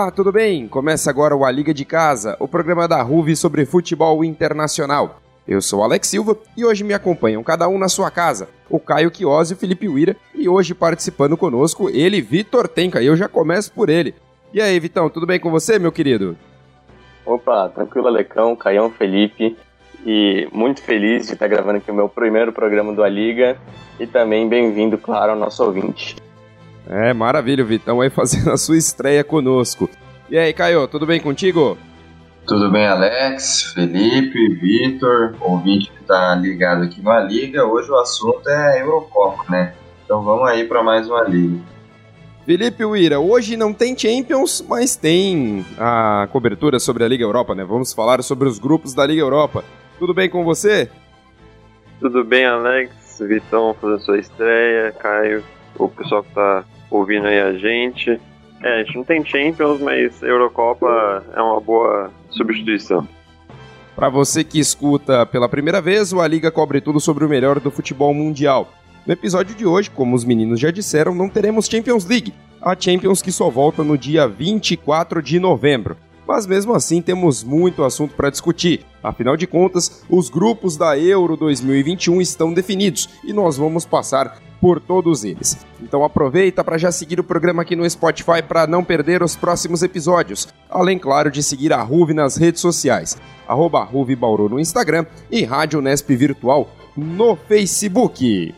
Olá, tudo bem? Começa agora o A Liga de Casa, o programa da RUV sobre futebol internacional. Eu sou Alex Silva e hoje me acompanham cada um na sua casa, o Caio Quiosi e o Felipe Uira, e hoje participando conosco ele, Vitor Tenca, e eu já começo por ele. E aí, Vitão, tudo bem com você, meu querido? Opa, tranquilo, Alecão, Caião, Felipe, e muito feliz de estar gravando aqui o meu primeiro programa do A Liga, e também bem-vindo, claro, ao nosso ouvinte. É, maravilha, Vitão aí fazendo a sua estreia conosco. E aí, Caio, tudo bem contigo? Tudo bem, Alex, Felipe, Vitor, ouvinte que tá ligado aqui na Liga. Hoje o assunto é Eurocopa, né? Então vamos aí para mais uma Liga. Felipe Uira, hoje não tem Champions, mas tem a cobertura sobre a Liga Europa, né? Vamos falar sobre os grupos da Liga Europa. Tudo bem com você? Tudo bem, Alex, Vitão fazendo sua estreia, Caio, o pessoal que tá ouvindo aí a gente. É, a gente não tem Champions, mas Eurocopa é uma boa substituição. Para você que escuta pela primeira vez, o A Liga cobre tudo sobre o melhor do futebol mundial. No episódio de hoje, como os meninos já disseram, não teremos Champions League, a Champions que só volta no dia 24 de novembro. Mas mesmo assim temos muito assunto para discutir. Afinal de contas, os grupos da Euro 2021 estão definidos e nós vamos passar por todos eles. Então aproveita para já seguir o programa aqui no Spotify para não perder os próximos episódios. Além, claro, de seguir a Ruve nas redes sociais. Arroba Ruve Bauru no Instagram e Rádio Nesp Virtual no Facebook.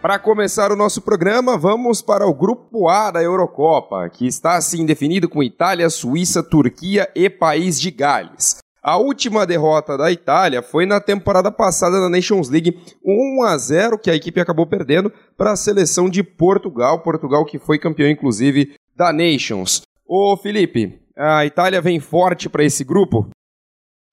Para começar o nosso programa, vamos para o grupo A da Eurocopa, que está assim definido com Itália, Suíça, Turquia e País de Gales. A última derrota da Itália foi na temporada passada na Nations League, 1 a 0 que a equipe acabou perdendo para a seleção de Portugal, Portugal que foi campeão inclusive da Nations. Ô Felipe, a Itália vem forte para esse grupo?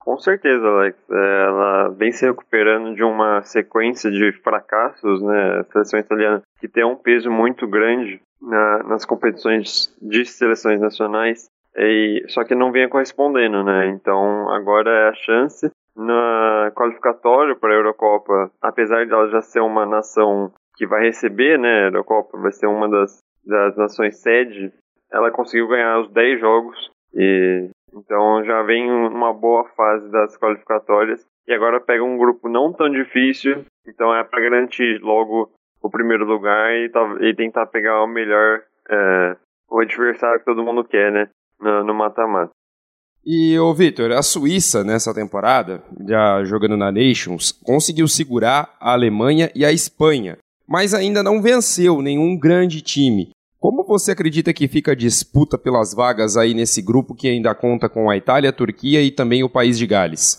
Com certeza, Alex. É, ela vem se recuperando de uma sequência de fracassos, né? A seleção italiana que tem um peso muito grande na, nas competições de seleções nacionais, e, só que não vinha correspondendo, né? Então agora é a chance na qualificatória para a Eurocopa, apesar de ela já ser uma nação que vai receber, né? A Eurocopa vai ser uma das, das nações sede, ela conseguiu ganhar os 10 jogos e então já vem uma boa fase das qualificatórias e agora pega um grupo não tão difícil, então é para garantir logo o primeiro lugar e, e tentar pegar o melhor, é, o adversário que todo mundo quer, né, no mata-mata. E, ô Vitor, a Suíça nessa temporada, já jogando na Nations, conseguiu segurar a Alemanha e a Espanha, mas ainda não venceu nenhum grande time. Como você acredita que fica a disputa pelas vagas aí nesse grupo que ainda conta com a Itália, a Turquia e também o país de Gales?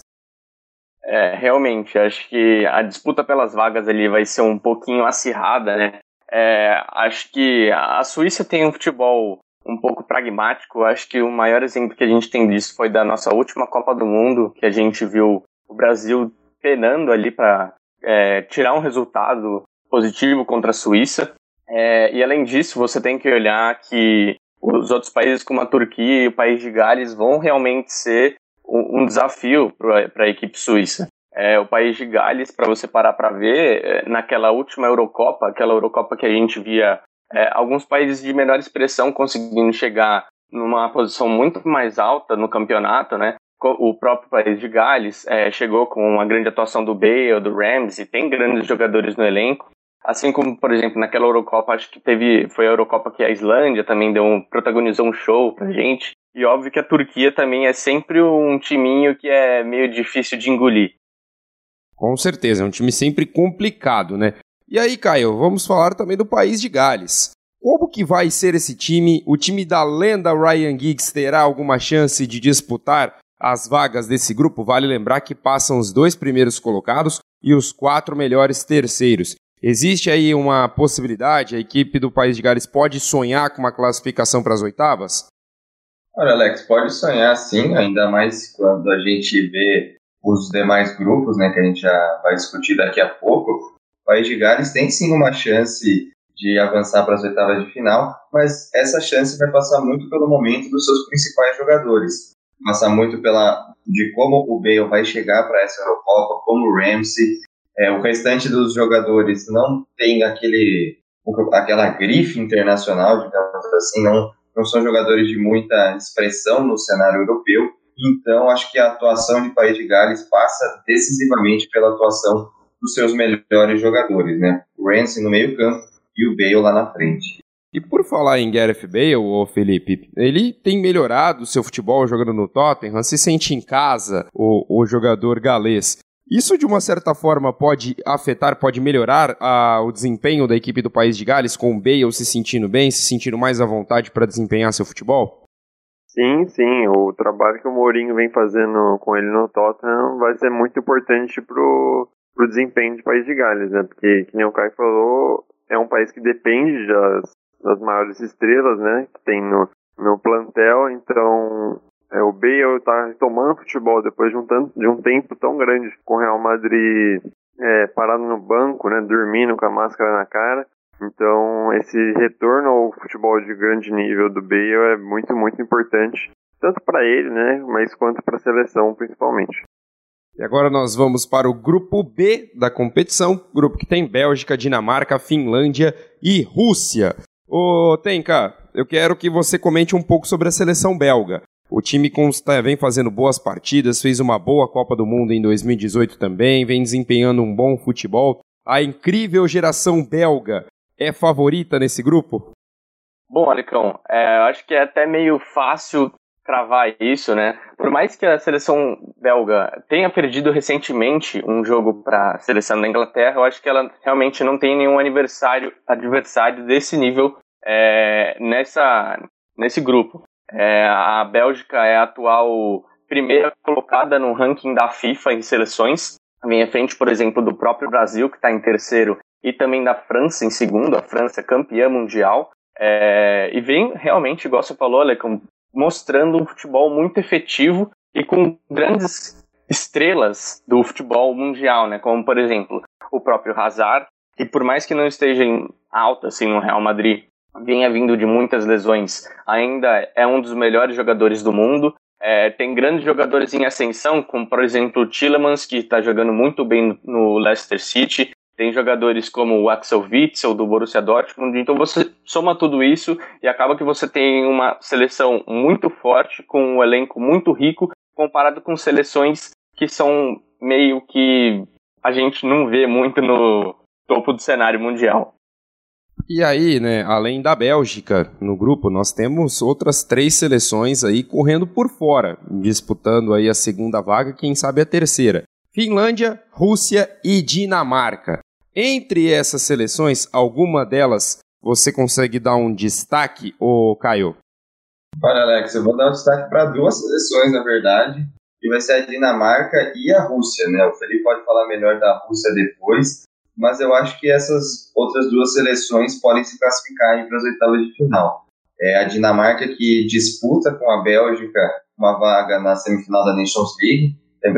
É, realmente, acho que a disputa pelas vagas ali vai ser um pouquinho acirrada, né? É, acho que a Suíça tem um futebol um pouco pragmático. Acho que o maior exemplo que a gente tem disso foi da nossa última Copa do Mundo, que a gente viu o Brasil penando ali para é, tirar um resultado positivo contra a Suíça. É, e além disso, você tem que olhar que os outros países como a Turquia e o país de Gales vão realmente ser um, um desafio para a equipe suíça. É, o país de Gales, para você parar para ver, é, naquela última Eurocopa, aquela Eurocopa que a gente via é, alguns países de menor expressão conseguindo chegar numa posição muito mais alta no campeonato, né? O próprio país de Gales é, chegou com uma grande atuação do Bale, do Ramsey, tem grandes jogadores no elenco, Assim como, por exemplo, naquela Eurocopa, acho que teve. Foi a Eurocopa que a Islândia também deu um, protagonizou um show pra gente. E óbvio que a Turquia também é sempre um timinho que é meio difícil de engolir. Com certeza, é um time sempre complicado, né? E aí, Caio, vamos falar também do país de Gales. Como que vai ser esse time? O time da lenda Ryan Giggs terá alguma chance de disputar as vagas desse grupo? Vale lembrar que passam os dois primeiros colocados e os quatro melhores terceiros. Existe aí uma possibilidade, a equipe do País de Gales pode sonhar com uma classificação para as oitavas? Olha, Alex, pode sonhar sim, ainda mais quando a gente vê os demais grupos, né, que a gente já vai discutir daqui a pouco, o País de Gales tem sim uma chance de avançar para as oitavas de final, mas essa chance vai passar muito pelo momento dos seus principais jogadores. Passar muito pela de como o Bale vai chegar para essa Eurocopa, como o Ramsey. É, o restante dos jogadores não tem aquele aquela grife internacional, digamos assim, não, não são jogadores de muita expressão no cenário europeu. Então, acho que a atuação de País de Gales passa decisivamente pela atuação dos seus melhores jogadores, né? O Ramsey no meio-campo e o Bale lá na frente. E por falar em Gareth Bale, ô Felipe, ele tem melhorado o seu futebol jogando no Tottenham, se sente em casa, o, o jogador galês. Isso, de uma certa forma, pode afetar, pode melhorar a, o desempenho da equipe do País de Gales, com o Bale se sentindo bem, se sentindo mais à vontade para desempenhar seu futebol? Sim, sim. O trabalho que o Mourinho vem fazendo com ele no Tottenham vai ser muito importante pro, pro desempenho do País de Gales, né? Porque, que nem o Caio falou, é um país que depende das, das maiores estrelas, né? Que tem no, no plantel, então é, o Bale está retomando futebol depois de um, tanto, de um tempo tão grande com o Real Madrid é, parado no banco, né, dormindo com a máscara na cara. Então, esse retorno ao futebol de grande nível do Bale é muito, muito importante, tanto para ele, né, mas quanto para a seleção, principalmente. E agora nós vamos para o grupo B da competição, grupo que tem Bélgica, Dinamarca, Finlândia e Rússia. Ô, Tenka, eu quero que você comente um pouco sobre a seleção belga. O time consta, vem fazendo boas partidas, fez uma boa Copa do Mundo em 2018 também, vem desempenhando um bom futebol. A incrível geração belga é favorita nesse grupo? Bom, Alecão, é, eu acho que é até meio fácil cravar isso, né? Por mais que a seleção belga tenha perdido recentemente um jogo para a seleção da Inglaterra, eu acho que ela realmente não tem nenhum adversário, adversário desse nível é, nessa, nesse grupo. É, a Bélgica é a atual primeira colocada no ranking da FIFA em seleções. Vem à frente, por exemplo, do próprio Brasil, que está em terceiro, e também da França em segundo. A França é campeã mundial. É, e vem realmente, igual você falou, Alecão, mostrando um futebol muito efetivo e com grandes estrelas do futebol mundial, né? Como, por exemplo, o próprio Hazard. E por mais que não esteja em alta assim no Real Madrid, vinha vindo de muitas lesões, ainda é um dos melhores jogadores do mundo. É, tem grandes jogadores em ascensão, como por exemplo o Tillemans, que está jogando muito bem no Leicester City. Tem jogadores como o Axel Witzel, do Borussia Dortmund. Então você soma tudo isso e acaba que você tem uma seleção muito forte, com um elenco muito rico, comparado com seleções que são meio que a gente não vê muito no topo do cenário mundial. E aí, né, além da Bélgica no grupo, nós temos outras três seleções aí correndo por fora, disputando aí a segunda vaga, quem sabe a terceira. Finlândia, Rússia e Dinamarca. Entre essas seleções, alguma delas você consegue dar um destaque, ô Caio? Olha, Alex, eu vou dar um destaque para duas seleções, na verdade, que vai ser a Dinamarca e a Rússia, né? O Felipe pode falar melhor da Rússia depois, mas eu acho que essas outras duas seleções podem se classificar para as oitavas de final. É a Dinamarca que disputa com a Bélgica uma vaga na semifinal da Nations League.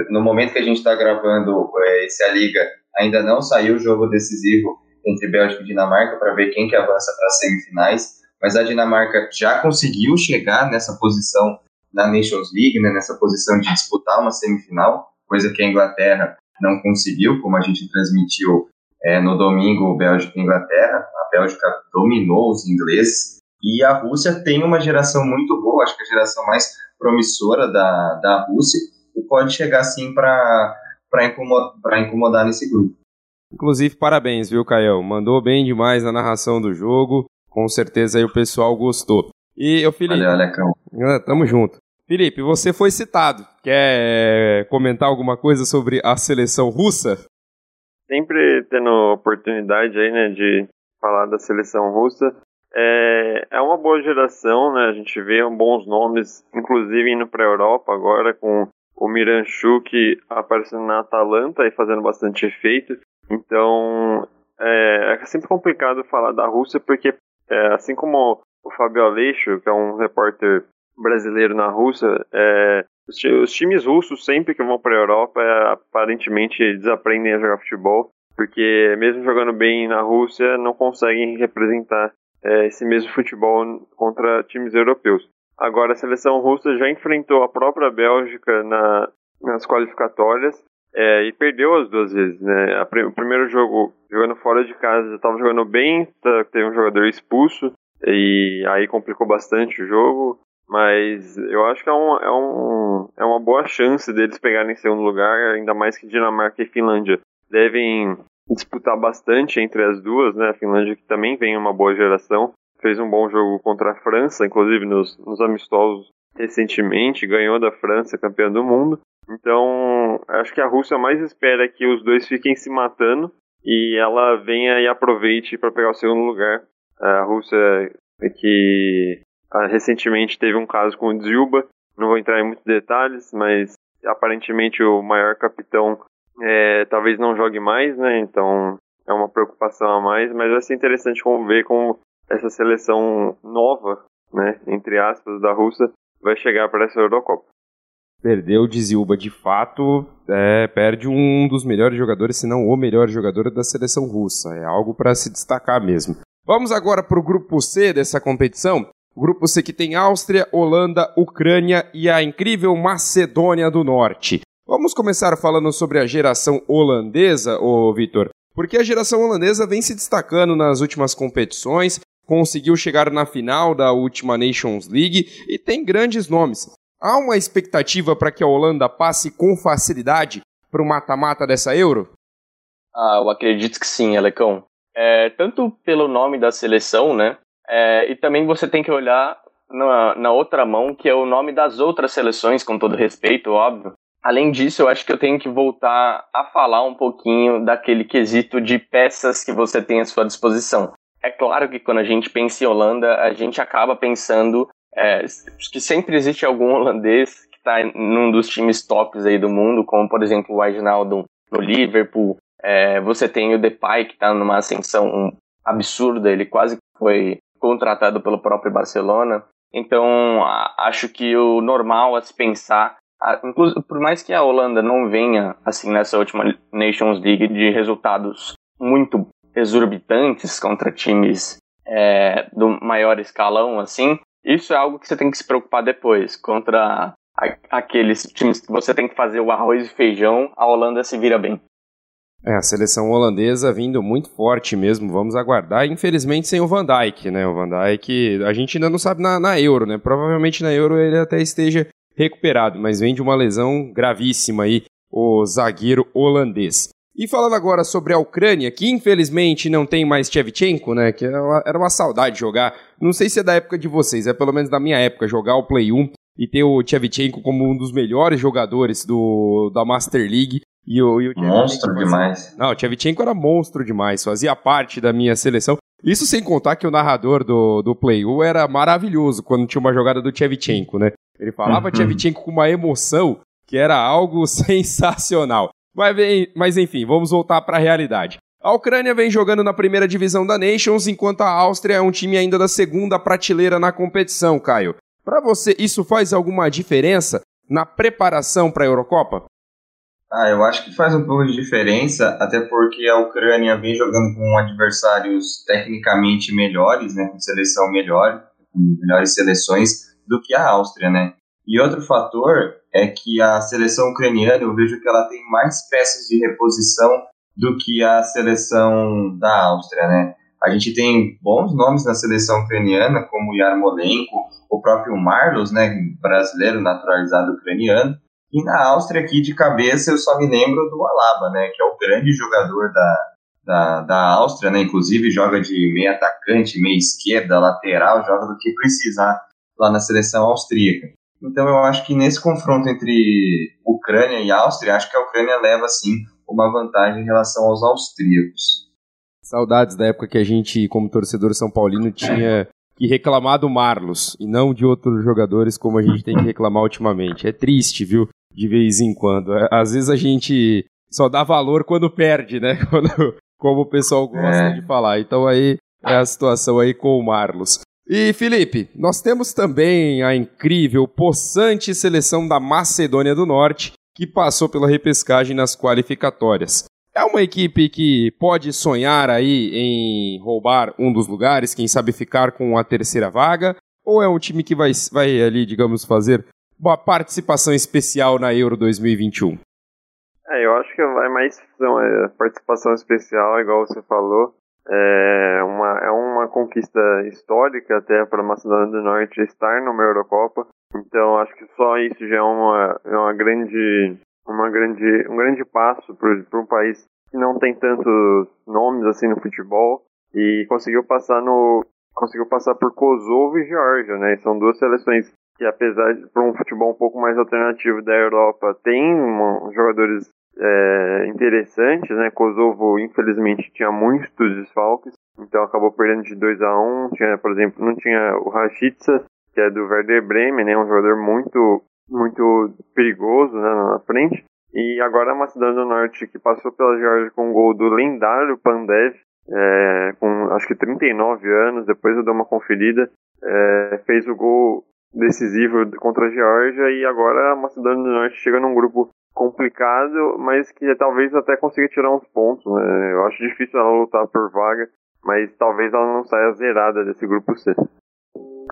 No momento que a gente está gravando é, esse a Liga, ainda não saiu o jogo decisivo entre Bélgica e Dinamarca para ver quem que avança para as semifinais, mas a Dinamarca já conseguiu chegar nessa posição na Nations League, né, nessa posição de disputar uma semifinal, coisa que a Inglaterra não conseguiu, como a gente transmitiu é, no domingo, Bélgica e Inglaterra. A Bélgica dominou os ingleses. E a Rússia tem uma geração muito boa, acho que a geração mais promissora da, da Rússia, e pode chegar sim para incomodar, incomodar nesse grupo. Inclusive, parabéns, viu, Caio? Mandou bem demais na narração do jogo. Com certeza aí o pessoal gostou. E o Felipe. Valeu, Alecão. Ah, tamo junto. Felipe, você foi citado. Quer comentar alguma coisa sobre a seleção russa? Sempre tendo oportunidade aí, né, de falar da seleção russa. É, é uma boa geração, né? A gente vê bons nomes, inclusive indo para a Europa agora com o Miranchuk aparecendo na Atalanta e fazendo bastante efeito. Então é, é sempre complicado falar da Rússia porque é, assim como o Fábio Aleixo, que é um repórter brasileiro na Rússia, é, Os times russos, sempre que vão para a Europa, aparentemente desaprendem a jogar futebol, porque mesmo jogando bem na Rússia, não conseguem representar é, esse mesmo futebol contra times europeus. Agora, a seleção russa já enfrentou a própria Bélgica na, nas qualificatórias é, e perdeu as duas vezes. Né? o primeiro jogo, jogando fora de casa, estava jogando bem, tá, teve um jogador expulso e aí complicou bastante o jogo. Mas eu acho que é, um, é, um, é uma boa chance deles pegarem segundo lugar, ainda mais que Dinamarca e Finlândia devem disputar bastante entre as duas, né? A Finlândia que também vem uma boa geração, fez um bom jogo contra a França, inclusive nos, nos amistosos recentemente, ganhou da França, campeã do mundo. Então, acho que a Rússia mais espera que os dois fiquem se matando e ela venha e aproveite para pegar o segundo lugar. A Rússia que recentemente teve um caso com o Zilba, não vou entrar em muitos detalhes, mas aparentemente o maior capitão é, talvez não jogue mais, né? Então é uma preocupação a mais, mas vai ser interessante como ver como essa seleção nova, né, entre aspas, da Rússia vai chegar para essa Eurocopa. Perdeu de Zilba de fato, é, perde um dos melhores jogadores, se não o melhor jogador da seleção russa. É algo para se destacar mesmo. Vamos agora para o grupo C dessa competição. Grupo C que tem Áustria, Holanda, Ucrânia e a incrível Macedônia do Norte. Vamos começar falando sobre a geração holandesa, ô Vitor, porque a geração holandesa vem se destacando nas últimas competições, conseguiu chegar na final da última Nations League e tem grandes nomes. Há uma expectativa para que a Holanda passe com facilidade para o mata-mata dessa Euro? Ah, eu acredito que sim, Alecão. É, tanto pelo nome da seleção, né? É, e também você tem que olhar na, na outra mão, que é o nome das outras seleções, com todo respeito, óbvio. Além disso, eu acho que eu tenho que voltar a falar um pouquinho daquele quesito de peças que você tem à sua disposição. É claro que quando a gente pensa em Holanda, a gente acaba pensando é, que sempre existe algum holandês que está num dos times tops aí do mundo, como por exemplo o Wijnaldum no Liverpool. É, você tem o Depay que está numa ascensão absurda, ele quase foi contratado pelo próprio Barcelona. Então, acho que o normal a se pensar, por mais que a Holanda não venha, assim, nessa última Nations League de resultados muito exorbitantes contra times é, do maior escalão, assim, isso é algo que você tem que se preocupar depois. Contra aqueles times que você tem que fazer o arroz e feijão, a Holanda se vira bem. É, a seleção holandesa vindo muito forte mesmo, vamos aguardar. Infelizmente sem o Van Dijk, né? O Van Dijk, a gente ainda não sabe na, na Euro, né? Provavelmente na Euro ele até esteja recuperado, mas vem de uma lesão gravíssima aí, o zagueiro holandês. E falando agora sobre a Ucrânia, que infelizmente não tem mais Shevchenko, né? Que era uma, era uma saudade jogar. Não sei se é da época de vocês, é pelo menos da minha época, jogar o Play 1 e ter o Shevchenko como um dos melhores jogadores do, da Master League. E o, e o monstro fazia... demais. Não, o Tchevchenko era monstro demais, fazia parte da minha seleção. Isso sem contar que o narrador do, do Play 1 era maravilhoso quando tinha uma jogada do Tchevchenko, né? Ele falava uhum. Tchevchenko com uma emoção que era algo sensacional. Mas, mas enfim, vamos voltar para a realidade. A Ucrânia vem jogando na primeira divisão da Nations, enquanto a Áustria é um time ainda da segunda prateleira na competição, Caio. Para você, isso faz alguma diferença na preparação para a Eurocopa? Ah, eu acho que faz um pouco de diferença, até porque a Ucrânia vem jogando com adversários tecnicamente melhores, né, com seleção melhor, com melhores seleções do que a Áustria, né? E outro fator é que a seleção ucraniana, eu vejo que ela tem mais peças de reposição do que a seleção da Áustria, né? A gente tem bons nomes na seleção ucraniana, como Yarmolenko, o próprio Marlos, né, brasileiro naturalizado ucraniano, e na Áustria, aqui de cabeça, eu só me lembro do Alaba, né? Que é o grande jogador da, da, da Áustria, né? Inclusive joga de meio atacante, meio esquerda, lateral, joga do que precisar lá na seleção austríaca. Então eu acho que nesse confronto entre Ucrânia e Áustria, acho que a Ucrânia leva, sim, uma vantagem em relação aos austríacos. Saudades da época que a gente, como torcedor são paulino, tinha que reclamar do Marlos e não de outros jogadores como a gente tem que reclamar ultimamente. É triste, viu? De vez em quando. É, às vezes a gente só dá valor quando perde, né? Quando, como o pessoal gosta é. de falar. Então aí é a situação aí com o Marlos. E Felipe, nós temos também a incrível, possante seleção da Macedônia do Norte, que passou pela repescagem nas qualificatórias. É uma equipe que pode sonhar aí em roubar um dos lugares, quem sabe ficar com a terceira vaga, ou é um time que vai, vai ali, digamos, fazer uma participação especial na Euro 2021? É, eu acho que vai mais uma participação especial, igual você falou. É uma, é uma conquista histórica até para a Macedônia do Norte estar numa Eurocopa. Então acho que só isso já é uma, é uma grande, uma grande, um grande passo para um país que não tem tantos nomes assim no futebol e conseguiu passar no conseguiu passar por Kosovo e Geórgia, né? São duas seleções que apesar de para um futebol um pouco mais alternativo da Europa tem uma, jogadores é, interessantes, né? Kosovo, infelizmente, tinha muitos desfalques, então acabou perdendo de 2 a 1 um. Tinha, por exemplo, não tinha o Rashica, que é do Werder Bremen, né? Um jogador muito, muito perigoso né? na frente. E agora a Macedônia do Norte, que passou pela Geórgia com um gol do lendário Pandev, é, com acho que 39 anos, depois eu dei uma conferida, é, fez o gol decisivo contra a Geórgia e agora a Macedônia do Norte chega num grupo complicado, mas que talvez até consiga tirar uns pontos. Né? Eu acho difícil ela lutar por vaga, mas talvez ela não saia zerada desse grupo C.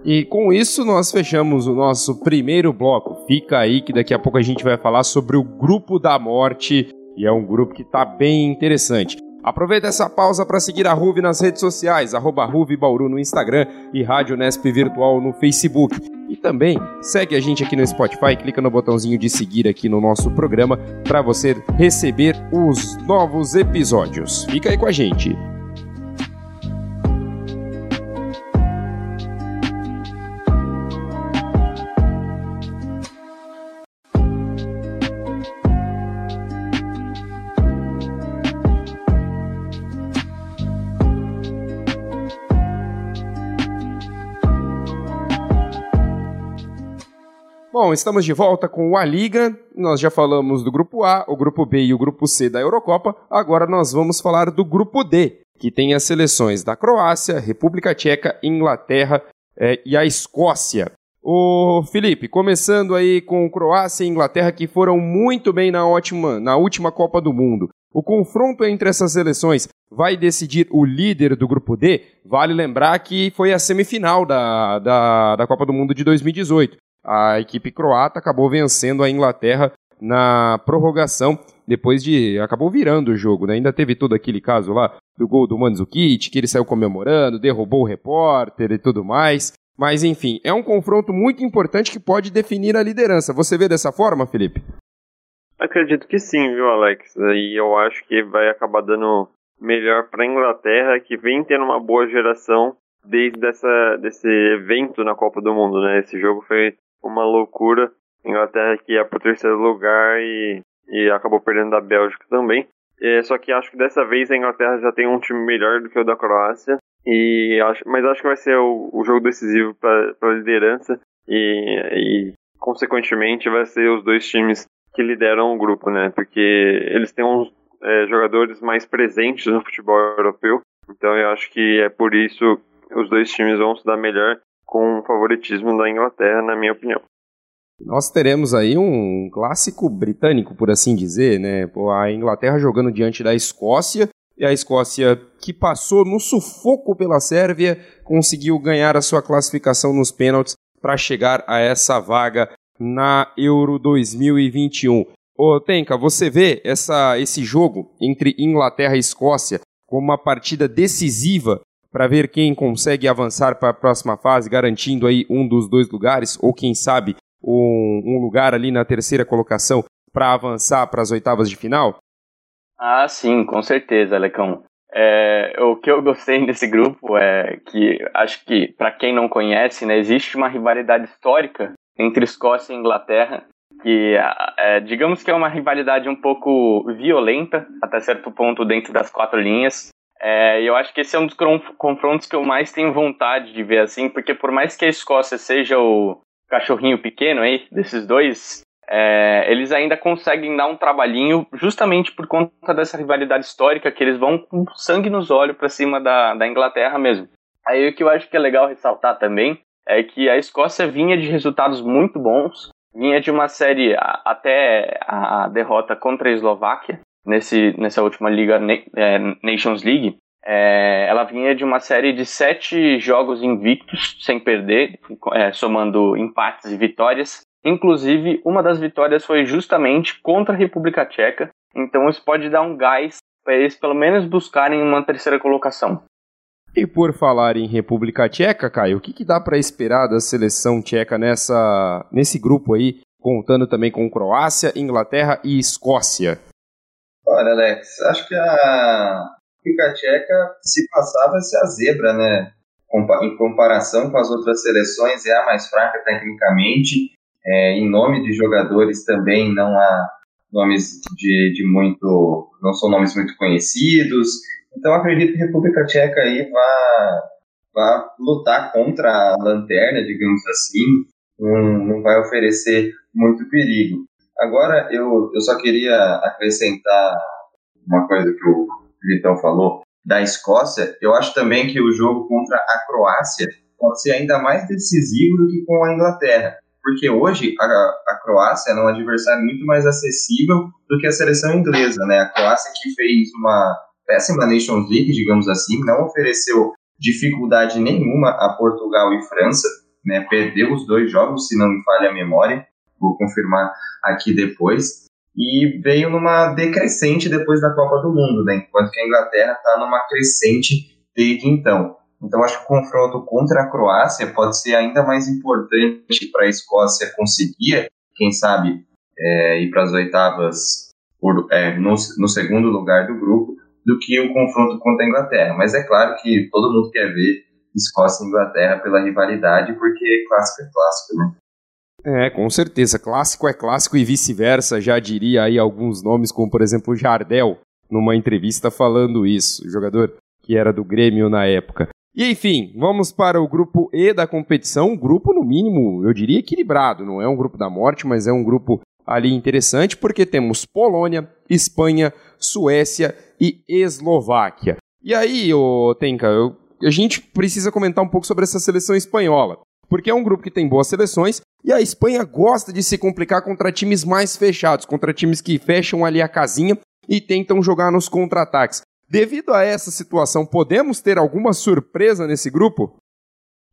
E com isso nós fechamos o nosso primeiro bloco. Fica aí que daqui a pouco a gente vai falar sobre o grupo da morte e é um grupo que está bem interessante. Aproveita essa pausa para seguir a Ruve nas redes sociais, arroba Ruve Bauru no Instagram e Rádio Nesp Virtual no Facebook. E também segue a gente aqui no Spotify, clica no botãozinho de seguir aqui no nosso programa para você receber os novos episódios. Fica aí com a gente. Bom, estamos de volta com a Liga. Nós já falamos do grupo A, o grupo B e o grupo C da Eurocopa. Agora nós vamos falar do grupo D, que tem as seleções da Croácia, República Tcheca, Inglaterra é, e a Escócia. O Felipe, começando aí com Croácia e Inglaterra que foram muito bem na, ótima, na última Copa do Mundo. O confronto entre essas seleções vai decidir o líder do grupo D. Vale lembrar que foi a semifinal da, da, da Copa do Mundo de 2018 a equipe croata acabou vencendo a Inglaterra na prorrogação, depois de. acabou virando o jogo, né? Ainda teve todo aquele caso lá do gol do Mandzukic, que ele saiu comemorando, derrubou o repórter e tudo mais. Mas enfim, é um confronto muito importante que pode definir a liderança. Você vê dessa forma, Felipe? Acredito que sim, viu, Alex? E eu acho que vai acabar dando melhor para a Inglaterra, que vem tendo uma boa geração desde essa, desse evento na Copa do Mundo, né? Esse jogo foi uma loucura. Inglaterra que ia para o terceiro lugar e, e acabou perdendo da Bélgica também. É, só que acho que dessa vez a Inglaterra já tem um time melhor do que o da Croácia. E acho, mas acho que vai ser o, o jogo decisivo para a liderança e, e, consequentemente, vai ser os dois times que lideram o grupo, né? Porque eles têm uns é, jogadores mais presentes no futebol europeu. Então eu acho que é por isso os dois times vão se dar melhor com favoritismo da Inglaterra, na minha opinião. Nós teremos aí um clássico britânico, por assim dizer, né? A Inglaterra jogando diante da Escócia e a Escócia, que passou no sufoco pela Sérvia, conseguiu ganhar a sua classificação nos pênaltis para chegar a essa vaga na Euro 2021. Ô, Tenka, você vê essa, esse jogo entre Inglaterra e Escócia como uma partida decisiva para ver quem consegue avançar para a próxima fase, garantindo aí um dos dois lugares, ou quem sabe um, um lugar ali na terceira colocação para avançar para as oitavas de final? Ah, sim, com certeza, Alecão. É, o que eu gostei desse grupo é que acho que, para quem não conhece, né, existe uma rivalidade histórica entre Escócia e Inglaterra, que é, digamos que é uma rivalidade um pouco violenta, até certo ponto, dentro das quatro linhas. É, eu acho que esse é um dos confrontos que eu mais tenho vontade de ver assim, porque por mais que a Escócia seja o cachorrinho pequeno aí desses dois, é, eles ainda conseguem dar um trabalhinho justamente por conta dessa rivalidade histórica que eles vão com sangue nos olhos para cima da, da Inglaterra mesmo. Aí o que eu acho que é legal ressaltar também é que a Escócia vinha de resultados muito bons, vinha de uma série até a derrota contra a Eslováquia nesse, nessa última liga é, Nations League. É, ela vinha de uma série de sete jogos invictos sem perder, é, somando empates e vitórias. Inclusive, uma das vitórias foi justamente contra a República Tcheca. Então, isso pode dar um gás para eles pelo menos buscarem uma terceira colocação. E por falar em República Tcheca, Caio, o que, que dá para esperar da seleção tcheca nessa, nesse grupo aí, contando também com Croácia, Inglaterra e Escócia? Olha, Alex, acho que a República Tcheca, se passar, vai ser a zebra, né? Em comparação com as outras seleções, é a mais fraca tecnicamente. É, em nome de jogadores também não há nomes de, de muito. não são nomes muito conhecidos então acredito que a República Tcheca aí vá, vá lutar contra a lanterna, digamos assim, não, não vai oferecer muito perigo. Agora eu, eu só queria acrescentar uma coisa que o Vitão falou da Escócia. Eu acho também que o jogo contra a Croácia pode ser ainda mais decisivo do que com a Inglaterra porque hoje a, a Croácia é um adversário muito mais acessível do que a seleção inglesa, né? A Croácia que fez uma péssima Nations League, digamos assim, não ofereceu dificuldade nenhuma a Portugal e França, né? Perdeu os dois jogos, se não me falha a memória, vou confirmar aqui depois. E veio numa decrescente depois da Copa do Mundo, né? Enquanto que a Inglaterra está numa crescente desde então. Então acho que o confronto contra a Croácia pode ser ainda mais importante para a Escócia conseguir, quem sabe, é, ir para as oitavas por, é, no, no segundo lugar do grupo, do que o confronto contra a Inglaterra. Mas é claro que todo mundo quer ver Escócia e Inglaterra pela rivalidade, porque clássico é clássico, né? É, com certeza. Clássico é clássico e vice-versa. Já diria aí alguns nomes, como por exemplo Jardel, numa entrevista falando isso, o jogador que era do Grêmio na época. E enfim, vamos para o grupo E da competição. Um grupo, no mínimo, eu diria equilibrado. Não é um grupo da morte, mas é um grupo ali interessante, porque temos Polônia, Espanha, Suécia e Eslováquia. E aí, ô Tenka, eu, a gente precisa comentar um pouco sobre essa seleção espanhola. Porque é um grupo que tem boas seleções e a Espanha gosta de se complicar contra times mais fechados, contra times que fecham ali a casinha e tentam jogar nos contra-ataques. Devido a essa situação, podemos ter alguma surpresa nesse grupo?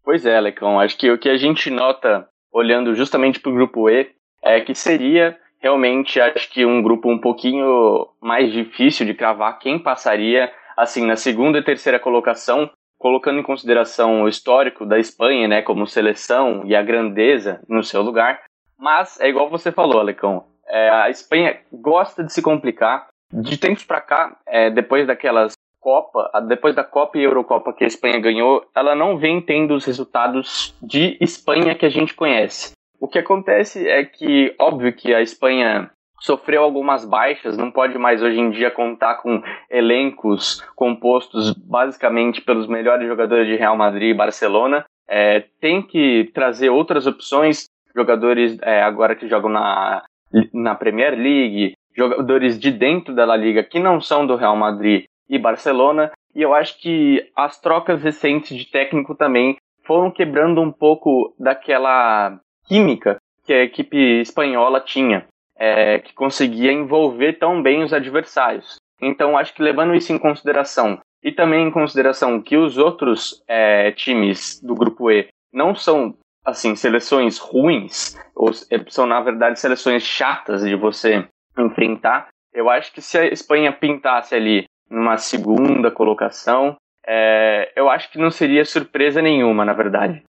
Pois é, Lecão. Acho que o que a gente nota olhando justamente para o grupo E é que seria realmente acho que um grupo um pouquinho mais difícil de cravar quem passaria assim na segunda e terceira colocação, colocando em consideração o histórico da Espanha, né, como seleção e a grandeza no seu lugar. Mas é igual você falou, Alecão, é, a Espanha gosta de se complicar. De tempos para cá, é, depois daquelas Copa, depois da Copa e Eurocopa que a Espanha ganhou, ela não vem tendo os resultados de Espanha que a gente conhece. O que acontece é que, óbvio que a Espanha sofreu algumas baixas, não pode mais hoje em dia contar com elencos compostos basicamente pelos melhores jogadores de Real Madrid e Barcelona. É, tem que trazer outras opções, jogadores é, agora que jogam na, na Premier League, jogadores de dentro da Liga que não são do Real Madrid e Barcelona. E eu acho que as trocas recentes de técnico também foram quebrando um pouco daquela química que a equipe espanhola tinha, é, que conseguia envolver tão bem os adversários. Então, acho que levando isso em consideração, e também em consideração que os outros é, times do grupo E não são assim seleções ruins, ou é, são na verdade seleções chatas de você enfrentar. Eu acho que se a Espanha pintasse ali numa segunda colocação, é, eu acho que não seria surpresa nenhuma, na verdade.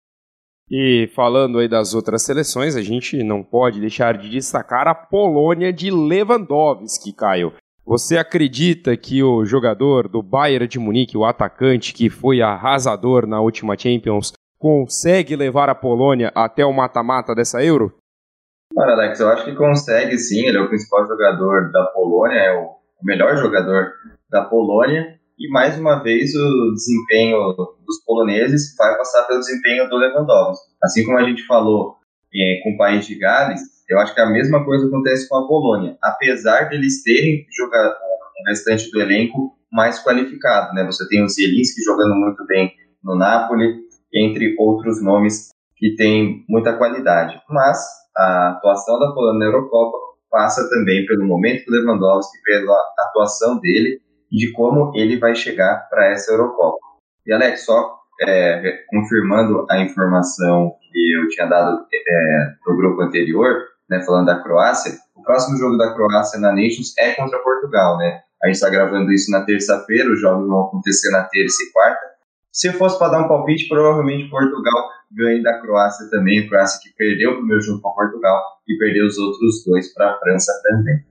E falando aí das outras seleções, a gente não pode deixar de destacar a Polônia de Lewandowski, Caio. Você acredita que o jogador do Bayern de Munique, o atacante que foi arrasador na última Champions, consegue levar a Polônia até o mata-mata dessa Euro? Olha, Alex, eu acho que consegue sim. Ele é o principal jogador da Polônia, é o melhor jogador da Polônia. E mais uma vez o desempenho dos poloneses vai passar pelo desempenho do Lewandowski. Assim como a gente falou é, com o país de Gales, eu acho que a mesma coisa acontece com a Polônia. Apesar deles terem jogado o restante do elenco mais qualificado, né? Você tem o Zielinski jogando muito bem no Napoli, entre outros nomes que têm muita qualidade. Mas a atuação da Polônia na Eurocopa passa também pelo momento do Lewandowski, pela atuação dele de como ele vai chegar para essa Eurocopa. E Alex, só é, confirmando a informação que eu tinha dado é, no grupo anterior, né, falando da Croácia, o próximo jogo da Croácia na Nations é contra Portugal, né? A gente está gravando isso na terça-feira, os jogos vão acontecer na terça e quarta. Se fosse para dar um palpite, provavelmente Portugal ganha da Croácia também. A Croácia que perdeu o primeiro jogo para Portugal e perdeu os outros dois para a França também.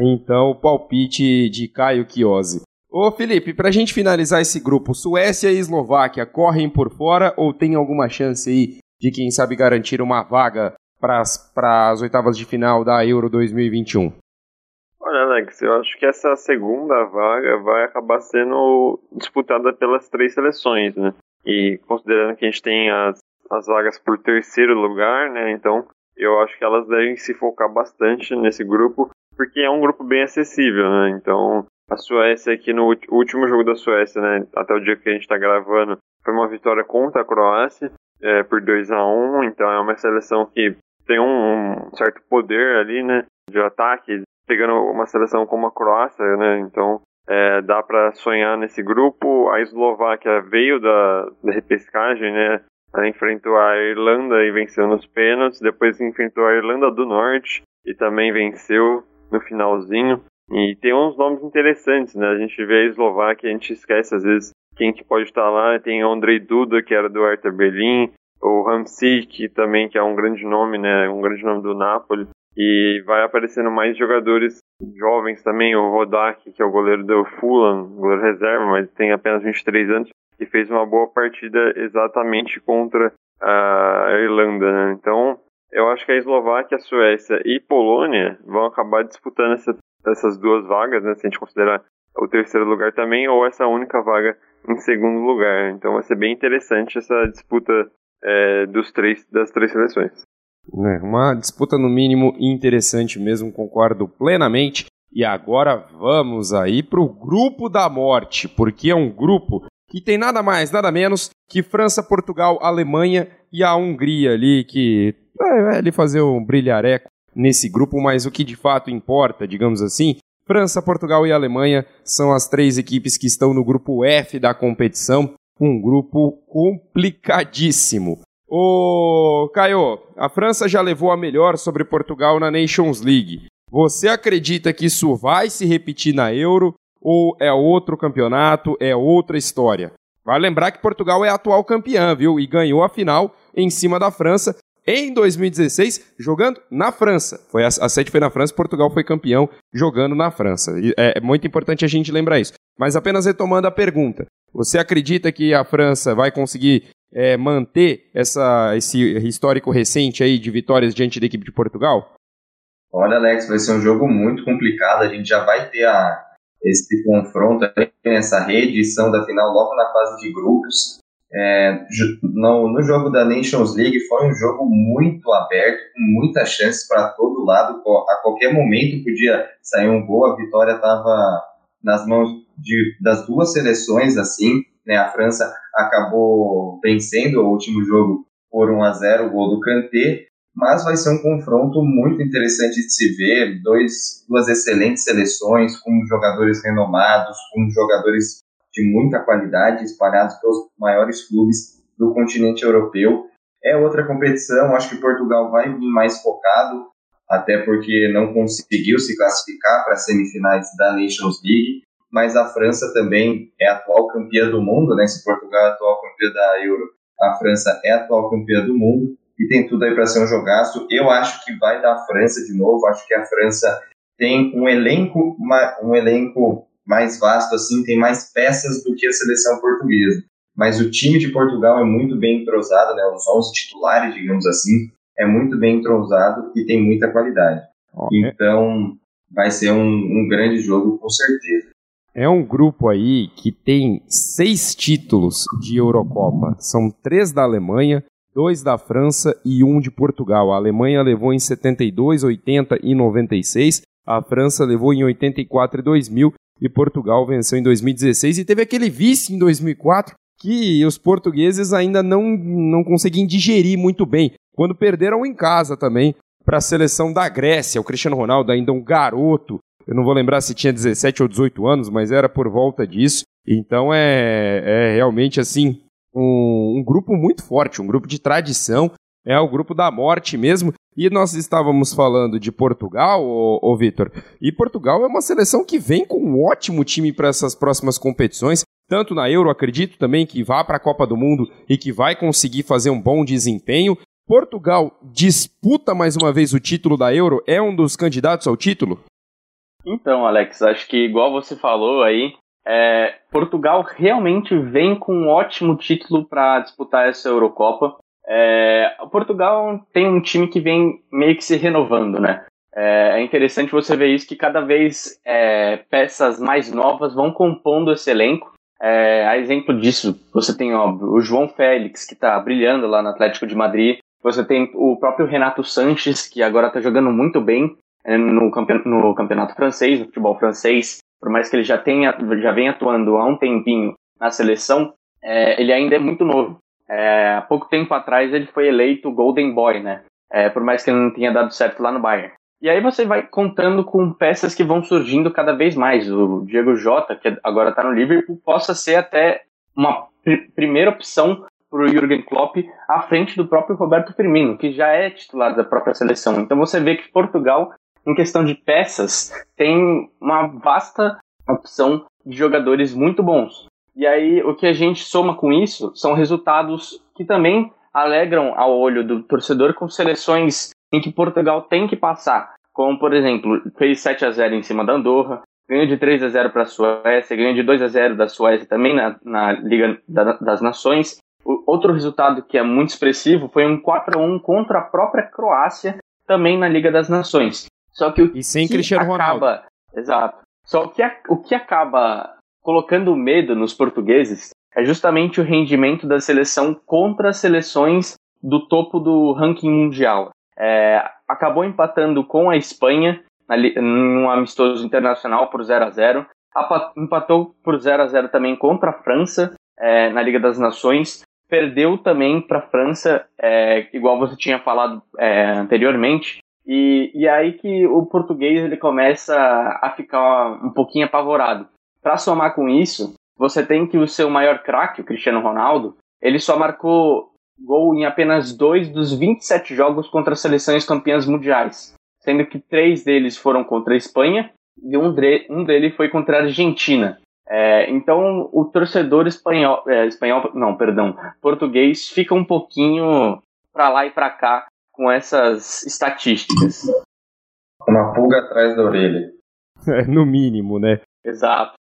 Então, o palpite de Caio Chiosi. Ô Felipe, para a gente finalizar esse grupo, Suécia e Eslováquia correm por fora ou tem alguma chance aí de quem sabe garantir uma vaga para as oitavas de final da Euro 2021? Olha, Alex, eu acho que essa segunda vaga vai acabar sendo disputada pelas três seleções, né? E considerando que a gente tem as, as vagas por terceiro lugar, né? Então, eu acho que elas devem se focar bastante nesse grupo, porque é um grupo bem acessível, né? Então, a Suécia aqui no último jogo da Suécia, né? Até o dia que a gente está gravando, foi uma vitória contra a Croácia, é, por 2 a 1 um, então é uma seleção que tem um, um certo poder ali, né? De ataque, pegando uma seleção como a Croácia, né? Então é, dá para sonhar nesse grupo. A Eslováquia veio da, da repescagem, né? Ela enfrentou a Irlanda e venceu nos pênaltis. Depois enfrentou a Irlanda do Norte e também venceu no finalzinho. E tem uns nomes interessantes, né? A gente vê a Eslováquia, a gente esquece às vezes quem que pode estar lá. Tem Andrei Duda, que era do Hertha Berlim. O Hamsik também, que é um grande nome, né? Um grande nome do Napoli. E vai aparecendo mais jogadores jovens também, o Rodak, que é o goleiro do Fulham, goleiro reserva, mas tem apenas 23 anos, e fez uma boa partida exatamente contra a Irlanda, né? Então, eu acho que a Eslováquia, a Suécia e Polônia vão acabar disputando essa, essas duas vagas, né? Se a gente considerar o terceiro lugar também, ou essa única vaga em segundo lugar. Então vai ser bem interessante essa disputa é, dos três, das três seleções. É, uma disputa no mínimo interessante mesmo, concordo plenamente. E agora vamos aí para o grupo da morte, porque é um grupo que tem nada mais, nada menos que França, Portugal, Alemanha e a Hungria ali, que vai ali fazer um brilhareco nesse grupo, mas o que de fato importa, digamos assim, França, Portugal e Alemanha são as três equipes que estão no grupo F da competição, um grupo complicadíssimo. Ô, Caio, a França já levou a melhor sobre Portugal na Nations League. Você acredita que isso vai se repetir na Euro ou é outro campeonato, é outra história? Vai lembrar que Portugal é atual campeã, viu? E ganhou a final em cima da França em 2016, jogando na França. Foi a, a sede foi na França, Portugal foi campeão jogando na França. É, é muito importante a gente lembrar isso. Mas apenas retomando a pergunta, você acredita que a França vai conseguir é, manter essa, esse histórico recente aí de vitórias diante da equipe de Portugal? Olha, Alex, vai ser um jogo muito complicado. A gente já vai ter a, esse confronto, essa reedição da final logo na fase de grupos. É, no, no, jogo da Nations League foi um jogo muito aberto, com muitas chances para todo lado. A qualquer momento podia sair um gol, a vitória estava nas mãos de, das duas seleções, assim. Né? A França acabou vencendo o último jogo por 1 a 0 o gol do Kanté, mas vai ser um confronto muito interessante de se ver, dois, duas excelentes seleções, com jogadores renomados, com jogadores de muita qualidade, espalhados pelos maiores clubes do continente europeu. É outra competição, acho que Portugal vai vir mais focado, até porque não conseguiu se classificar para as semifinais da Nations League, mas a França também é atual campeã do mundo, né? Se Portugal é atual campeã da Euro, a França é atual campeã do mundo e tem tudo aí para ser um jogaço. Eu acho que vai dar a França de novo. Acho que a França tem um elenco, um elenco mais vasto, assim, tem mais peças do que a seleção portuguesa. Mas o time de Portugal é muito bem entrosado, né? Os 11 titulares, digamos assim, é muito bem entrosado e tem muita qualidade. Okay. Então, vai ser um, um grande jogo, com certeza. É um grupo aí que tem seis títulos de Eurocopa. São três da Alemanha, dois da França e um de Portugal. A Alemanha levou em 72, 80 e 96. A França levou em 84 e 2000 e Portugal venceu em 2016 e teve aquele vice em 2004 que os portugueses ainda não, não conseguem digerir muito bem. Quando perderam em casa também para a seleção da Grécia, o Cristiano Ronaldo ainda um garoto, eu não vou lembrar se tinha 17 ou 18 anos, mas era por volta disso. Então é, é realmente assim um, um grupo muito forte, um grupo de tradição é o grupo da morte mesmo. E nós estávamos falando de Portugal, ô, ô Vitor, e Portugal é uma seleção que vem com um ótimo time para essas próximas competições, tanto na Euro, acredito também que vá para a Copa do Mundo e que vai conseguir fazer um bom desempenho. Portugal disputa mais uma vez o título da Euro? É um dos candidatos ao título? Então, Alex, acho que igual você falou aí, é, Portugal realmente vem com um ótimo título para disputar essa Eurocopa. É, Portugal tem um time que vem meio que se renovando, né? É, é interessante você ver isso que cada vez é, peças mais novas vão compondo esse elenco. É, a exemplo disso, você tem o João Félix, que está brilhando lá no Atlético de Madrid. Você tem o próprio Renato Sanches, que agora está jogando muito bem é, no, no campeonato francês, no futebol francês. Por mais que ele já, tenha, já venha atuando há um tempinho na seleção, é, ele ainda é muito novo. É, há pouco tempo atrás ele foi eleito Golden Boy, né? É, por mais que ele não tenha dado certo lá no Bayern. E aí você vai contando com peças que vão surgindo cada vez mais. O Diego Jota, que agora está no Liverpool, possa ser até uma pr primeira opção para o Jürgen Klopp à frente do próprio Roberto Firmino, que já é titular da própria seleção. Então você vê que Portugal, em questão de peças, tem uma vasta opção de jogadores muito bons. E aí, o que a gente soma com isso são resultados que também alegram ao olho do torcedor com seleções em que Portugal tem que passar. Como, por exemplo, fez 7 a 0 em cima da Andorra, ganhou de 3 a 0 para a Suécia, ganhou de 2 a 0 da Suécia também na, na Liga da, das Nações. O, outro resultado que é muito expressivo foi um 4 a 1 contra a própria Croácia, também na Liga das Nações. Só que o e sem que Cristiano acaba, Ronaldo. Exato. Só que a, o que acaba colocando medo nos portugueses é justamente o rendimento da seleção contra as seleções do topo do ranking mundial. É, acabou empatando com a Espanha num amistoso internacional por 0 a 0 empatou por 0 a 0 também contra a França é, na Liga das Nações perdeu também para a França é, igual você tinha falado é, anteriormente e, e aí que o português ele começa a ficar um pouquinho apavorado para somar com isso, você tem que o seu maior craque, o Cristiano Ronaldo, ele só marcou gol em apenas dois dos 27 jogos contra seleções campeãs mundiais, sendo que três deles foram contra a Espanha e um, de, um dele foi contra a Argentina. É, então o torcedor espanhol, é, espanhol, não, perdão, português fica um pouquinho para lá e para cá com essas estatísticas. Uma pulga atrás da orelha. É, no mínimo, né? Exato.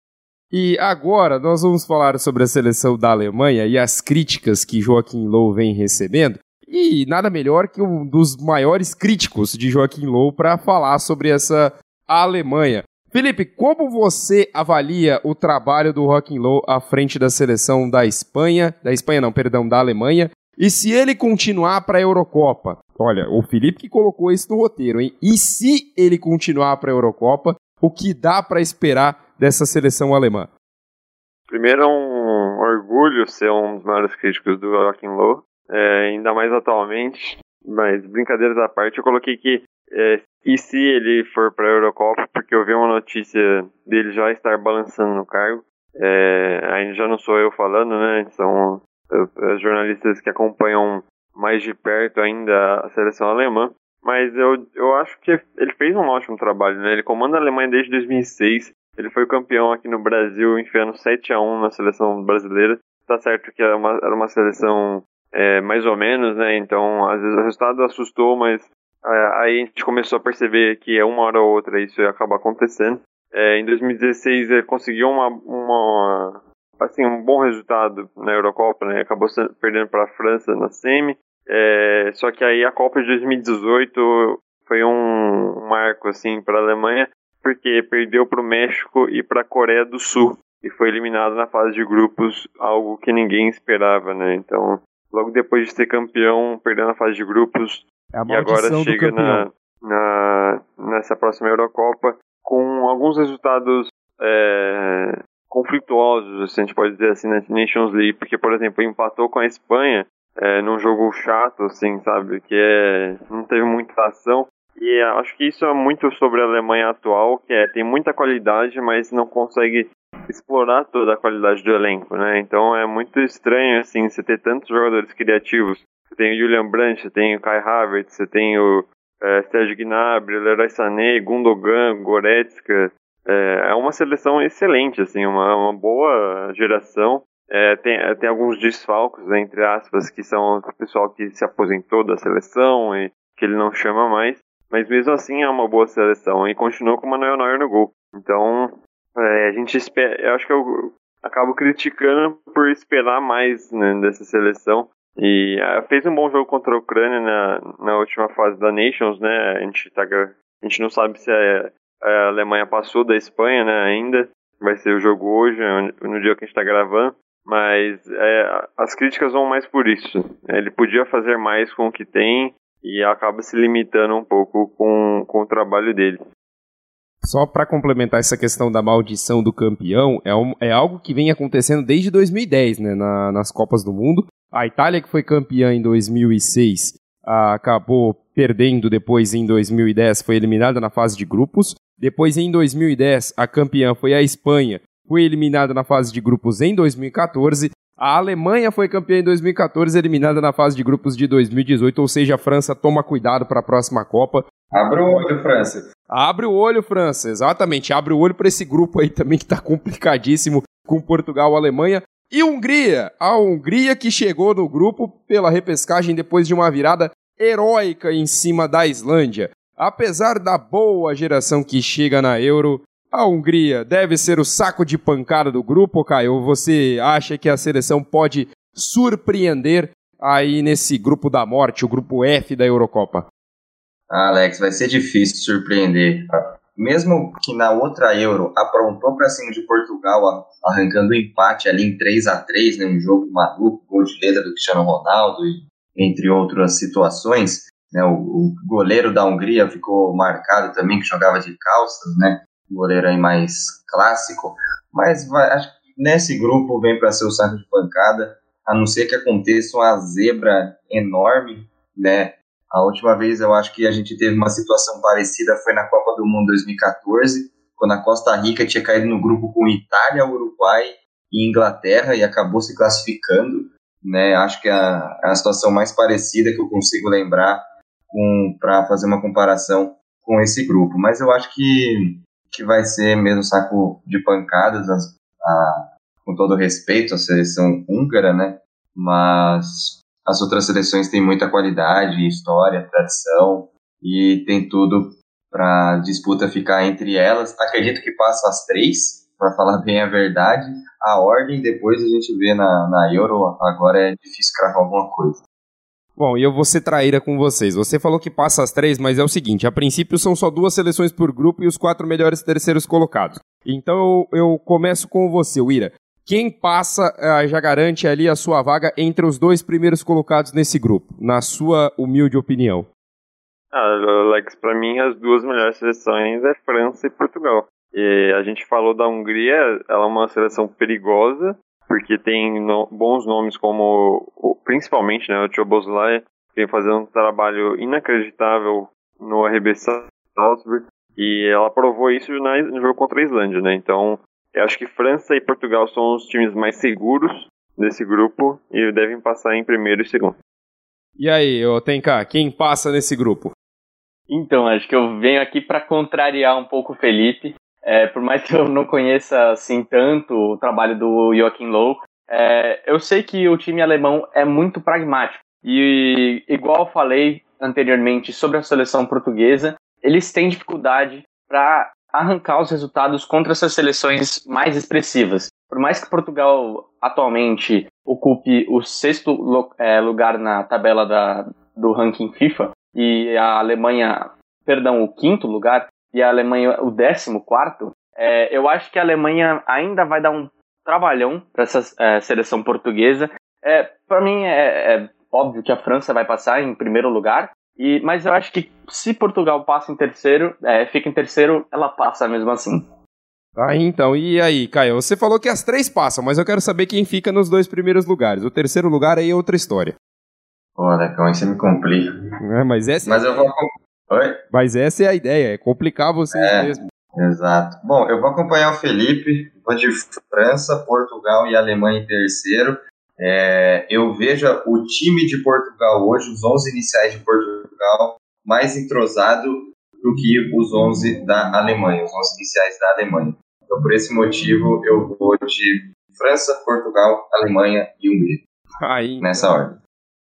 E agora nós vamos falar sobre a seleção da Alemanha e as críticas que Joaquim Low vem recebendo. E nada melhor que um dos maiores críticos de Joaquim Low para falar sobre essa Alemanha. Felipe, como você avalia o trabalho do Joaquim Low à frente da seleção da Espanha, da Espanha não, perdão, da Alemanha, e se ele continuar para a Eurocopa? Olha, o Felipe que colocou isso no roteiro, hein? E se ele continuar para a Eurocopa, o que dá para esperar dessa seleção alemã? Primeiro é um orgulho ser um dos maiores críticos do Joachim Low, é, ainda mais atualmente. Mas brincadeiras à parte, eu coloquei que é, e se ele for para a Eurocopa, porque eu vi uma notícia dele já estar balançando no cargo. É, ainda já não sou eu falando, né? São os jornalistas que acompanham mais de perto ainda a seleção alemã. Mas eu, eu acho que ele fez um ótimo trabalho, né? Ele comanda a Alemanha desde 2006. Ele foi campeão aqui no Brasil, enfiando 7 a 1 na seleção brasileira. Tá certo que era uma, era uma seleção é, mais ou menos, né? Então, às vezes o resultado assustou, mas é, aí a gente começou a perceber que é uma hora ou outra isso ia acabar acontecendo. É, em 2016 ele conseguiu uma, uma, assim, um bom resultado na Eurocopa, né? Acabou perdendo para a França na semi. É, só que aí a Copa de 2018 foi um marco assim para a Alemanha, porque perdeu para o México e para a Coreia do Sul e foi eliminado na fase de grupos, algo que ninguém esperava, né? Então, logo depois de ser campeão, perdendo a fase de grupos É e agora chega na, na nessa próxima Eurocopa com alguns resultados é, conflituosos, a gente pode dizer assim, na Nations League, porque, por exemplo, empatou com a Espanha é, num jogo chato, assim, sabe, que é, não teve muita ação, e acho que isso é muito sobre a Alemanha atual, que é, tem muita qualidade, mas não consegue explorar toda a qualidade do elenco, né, então é muito estranho, assim, você ter tantos jogadores criativos, você tem o Julian Brandt, você tem o Kai Havertz, você tem o é, Sérgio Gnabry, Leroy Sané, Gundogan, Goretzka, é, é uma seleção excelente, assim, uma, uma boa geração. É, tem, é, tem alguns desfalques, né, entre aspas, que são o pessoal que se aposentou da seleção e que ele não chama mais. Mas mesmo assim é uma boa seleção e continuou com o Manuel Neuer no gol. Então, é, a gente espera. Eu acho que eu acabo criticando por esperar mais né, dessa seleção. E é, fez um bom jogo contra a Ucrânia na, na última fase da Nations, né? A gente, tá, a gente não sabe se é a Alemanha passou da Espanha, né, ainda. Vai ser o jogo hoje, no dia que a gente está gravando. Mas é, as críticas vão mais por isso. Ele podia fazer mais com o que tem e acaba se limitando um pouco com, com o trabalho dele. Só para complementar essa questão da maldição do campeão, é, um, é algo que vem acontecendo desde 2010, né, na, nas Copas do Mundo. A Itália, que foi campeã em 2006, acabou perdendo depois em 2010, foi eliminada na fase de grupos. Depois, em 2010, a campeã foi a Espanha, foi eliminada na fase de grupos em 2014. A Alemanha foi campeã em 2014, eliminada na fase de grupos de 2018, ou seja, a França toma cuidado para a próxima Copa. Abre o olho, França. Abre o olho, França, exatamente. Abre o olho para esse grupo aí também que está complicadíssimo com Portugal, Alemanha e Hungria. A Hungria que chegou no grupo pela repescagem depois de uma virada heróica em cima da Islândia. Apesar da boa geração que chega na Euro, a Hungria deve ser o saco de pancada do grupo, Caio? Você acha que a seleção pode surpreender aí nesse grupo da morte, o grupo F da Eurocopa? Alex, vai ser difícil surpreender. Mesmo que na outra Euro aprontou para cima de Portugal, arrancando um empate ali em 3 a 3 né, um jogo maluco, gol de letra do Cristiano Ronaldo, entre outras situações, né, o, o, goleiro da Hungria ficou marcado também, que jogava de calças, né? O goleiro aí mais clássico. Mas vai, acho que nesse grupo vem para ser o saco de pancada, a não ser que aconteça uma zebra enorme, né? A última vez eu acho que a gente teve uma situação parecida foi na Copa do Mundo 2014, quando a Costa Rica tinha caído no grupo com Itália, Uruguai e Inglaterra e acabou se classificando. Né? Acho que é a, a situação mais parecida que eu consigo lembrar para fazer uma comparação com esse grupo. Mas eu acho que, que vai ser mesmo saco de pancadas, a, a, com todo respeito à seleção húngara, né? Mas as outras seleções têm muita qualidade, história, tradição e tem tudo para disputa ficar entre elas. Acredito que passa as três, para falar bem a verdade. A ordem depois a gente vê na, na Euro, agora é difícil cravar alguma coisa. Bom, e eu vou ser traíra com vocês. Você falou que passa as três, mas é o seguinte: a princípio são só duas seleções por grupo e os quatro melhores terceiros colocados. Então eu, eu começo com você, Wira. Quem passa uh, já garante ali a sua vaga entre os dois primeiros colocados nesse grupo, na sua humilde opinião? Ah, Alex, para mim as duas melhores seleções é França e Portugal. E a gente falou da Hungria, ela é uma seleção perigosa, porque tem no, bons nomes como, principalmente, né, o Choboslai, que vem fazendo um trabalho inacreditável no RB Salzburg, e ela provou isso na, no jogo contra a Islândia, né, então eu acho que França e Portugal são os times mais seguros desse grupo e devem passar em primeiro e segundo. E aí, ô Tenka, quem passa nesse grupo? Então, acho que eu venho aqui para contrariar um pouco o Felipe. É, por mais que eu não conheça assim tanto o trabalho do Joachim Low, é, eu sei que o time alemão é muito pragmático. E igual falei anteriormente sobre a seleção portuguesa, eles têm dificuldade para arrancar os resultados contra essas seleções mais expressivas. Por mais que Portugal atualmente ocupe o sexto é, lugar na tabela da, do ranking FIFA e a Alemanha, perdão, o quinto lugar, e a Alemanha o 14, é, eu acho que a Alemanha ainda vai dar um trabalhão para essa é, seleção portuguesa. É, para mim é, é, óbvio que a França vai passar em primeiro lugar, e, mas eu acho que se Portugal passa em terceiro, é, fica em terceiro, ela passa mesmo assim. Ah, então, e aí, Caio? Você falou que as três passam, mas eu quero saber quem fica nos dois primeiros lugares. O terceiro lugar aí é outra história. Olha, calma aí você me complica. É, mas essa Mas é... eu vou. Oi? Mas essa é a ideia, é complicar vocês É. mesmo. Exato. Bom, eu vou acompanhar o Felipe, vou de França, Portugal e Alemanha em terceiro. É, eu vejo o time de Portugal hoje, os 11 iniciais de Portugal, mais entrosado do que os 11 da Alemanha, os 11 iniciais da Alemanha. Então, por esse motivo, eu vou de França, Portugal, Alemanha e Hungria, Aí, nessa ordem.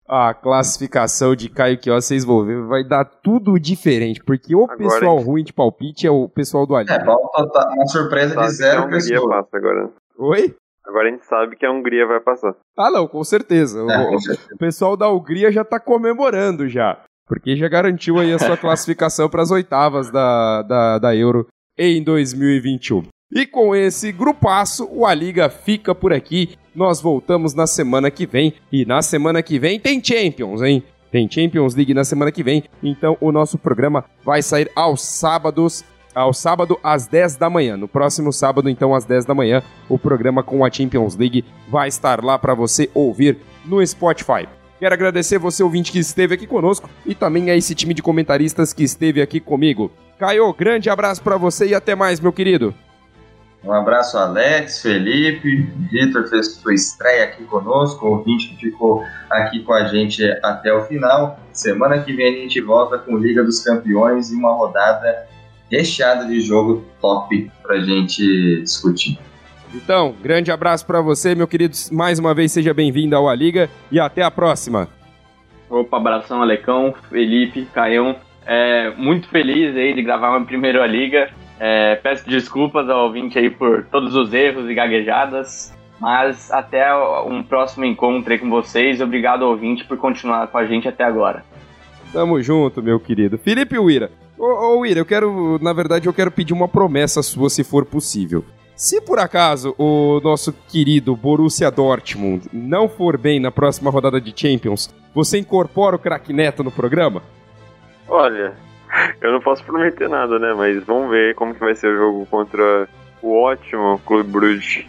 A classificação de Caio que vocês vão ver, vai dar tudo diferente, porque o Agora, pessoal ruim de palpite é o pessoal do Ali. É, total- uma surpresa de que a zero Hungria pessoas. passa agora. Oi? Agora a gente sabe que a Hungria vai passar. Ah, não, com certeza. O- É, com certeza. O pessoal da Hungria já tá comemorando já. Porque já garantiu aí a sua classificação para as oitavas da, da, da Euro em 2021. E com esse grupaço, o A Liga fica por aqui. Nós voltamos na semana que vem. E na semana que vem tem Champions, hein? Tem Champions League na semana que vem. Então o nosso programa vai sair aos sábados. Ao sábado às 10 da manhã. No próximo sábado, então, às 10 da manhã, o programa com a Champions League vai estar lá para você ouvir no Spotify. Quero agradecer você, ouvinte, que esteve aqui conosco e também a esse time de comentaristas que esteve aqui comigo. Caio, grande abraço para você e até mais, meu querido. Um abraço, Alex, Felipe, Vitor fez sua estreia aqui conosco, o ouvinte que ficou aqui com a gente até o final. Semana que vem a gente volta com Liga dos Campeões e uma rodada recheada de jogo top pra gente discutir. Então, grande abraço para você, meu querido. Mais uma vez, seja bem-vindo ao A Liga e até a próxima. Opa, abração, Alecão, Felipe, Caião. É, muito feliz aí de gravar uma primeira liga. É, peço desculpas ao ouvinte aí por todos os erros e gaguejadas. Mas até um próximo encontro aí com vocês. Obrigado, ouvinte, por continuar com a gente até agora. Tamo junto, meu querido. Felipe Uira. Ô, ô Uira, eu quero, na verdade, eu quero pedir uma promessa sua, se for possível. Se por acaso o nosso querido Borussia Dortmund não for bem na próxima rodada de Champions, você incorpora o craque Neto no programa? Olha, eu não posso prometer nada, né? Mas vamos ver como que vai ser o jogo contra o ótimo Clube Bruges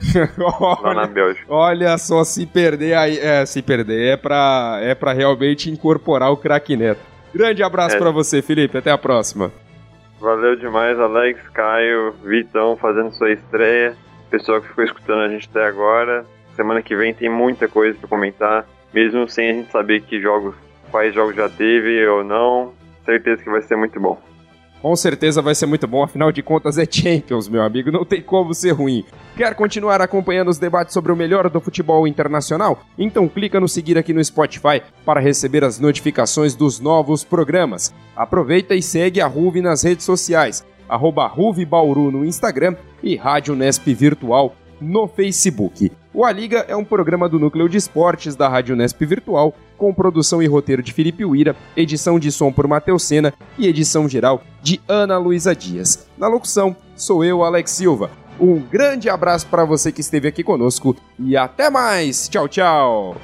lá na olha, Bélgica. olha só, se perder aí, é, se perder é pra, é pra realmente incorporar o craque Neto. Grande abraço É. pra você, Felipe. Até a próxima. Valeu demais, Alex, Caio, Vitão fazendo sua estreia. Pessoal que ficou escutando a gente até agora. Semana que vem tem muita coisa pra comentar, mesmo sem a gente saber que jogos, quais jogos já teve ou não. Certeza que vai ser muito bom. Com certeza vai ser muito bom, afinal de contas é Champions, meu amigo, não tem como ser ruim. Quer continuar acompanhando os debates sobre o melhor do futebol internacional? Então clica no seguir aqui no Spotify para receber as notificações dos novos programas. Aproveita e segue a Ruve nas redes sociais, arroba Ruve Bauru no Instagram e Rádio Nesp Virtual no Facebook. O A Liga é um programa do Núcleo de Esportes da Rádio Nesp Virtual, com produção e roteiro de Felipe Uira, edição de som por Matheus Sena e edição geral de Ana Luísa Dias. Na locução, sou eu, Alex Silva. Um grande abraço para você que esteve aqui conosco e até mais. Tchau, tchau.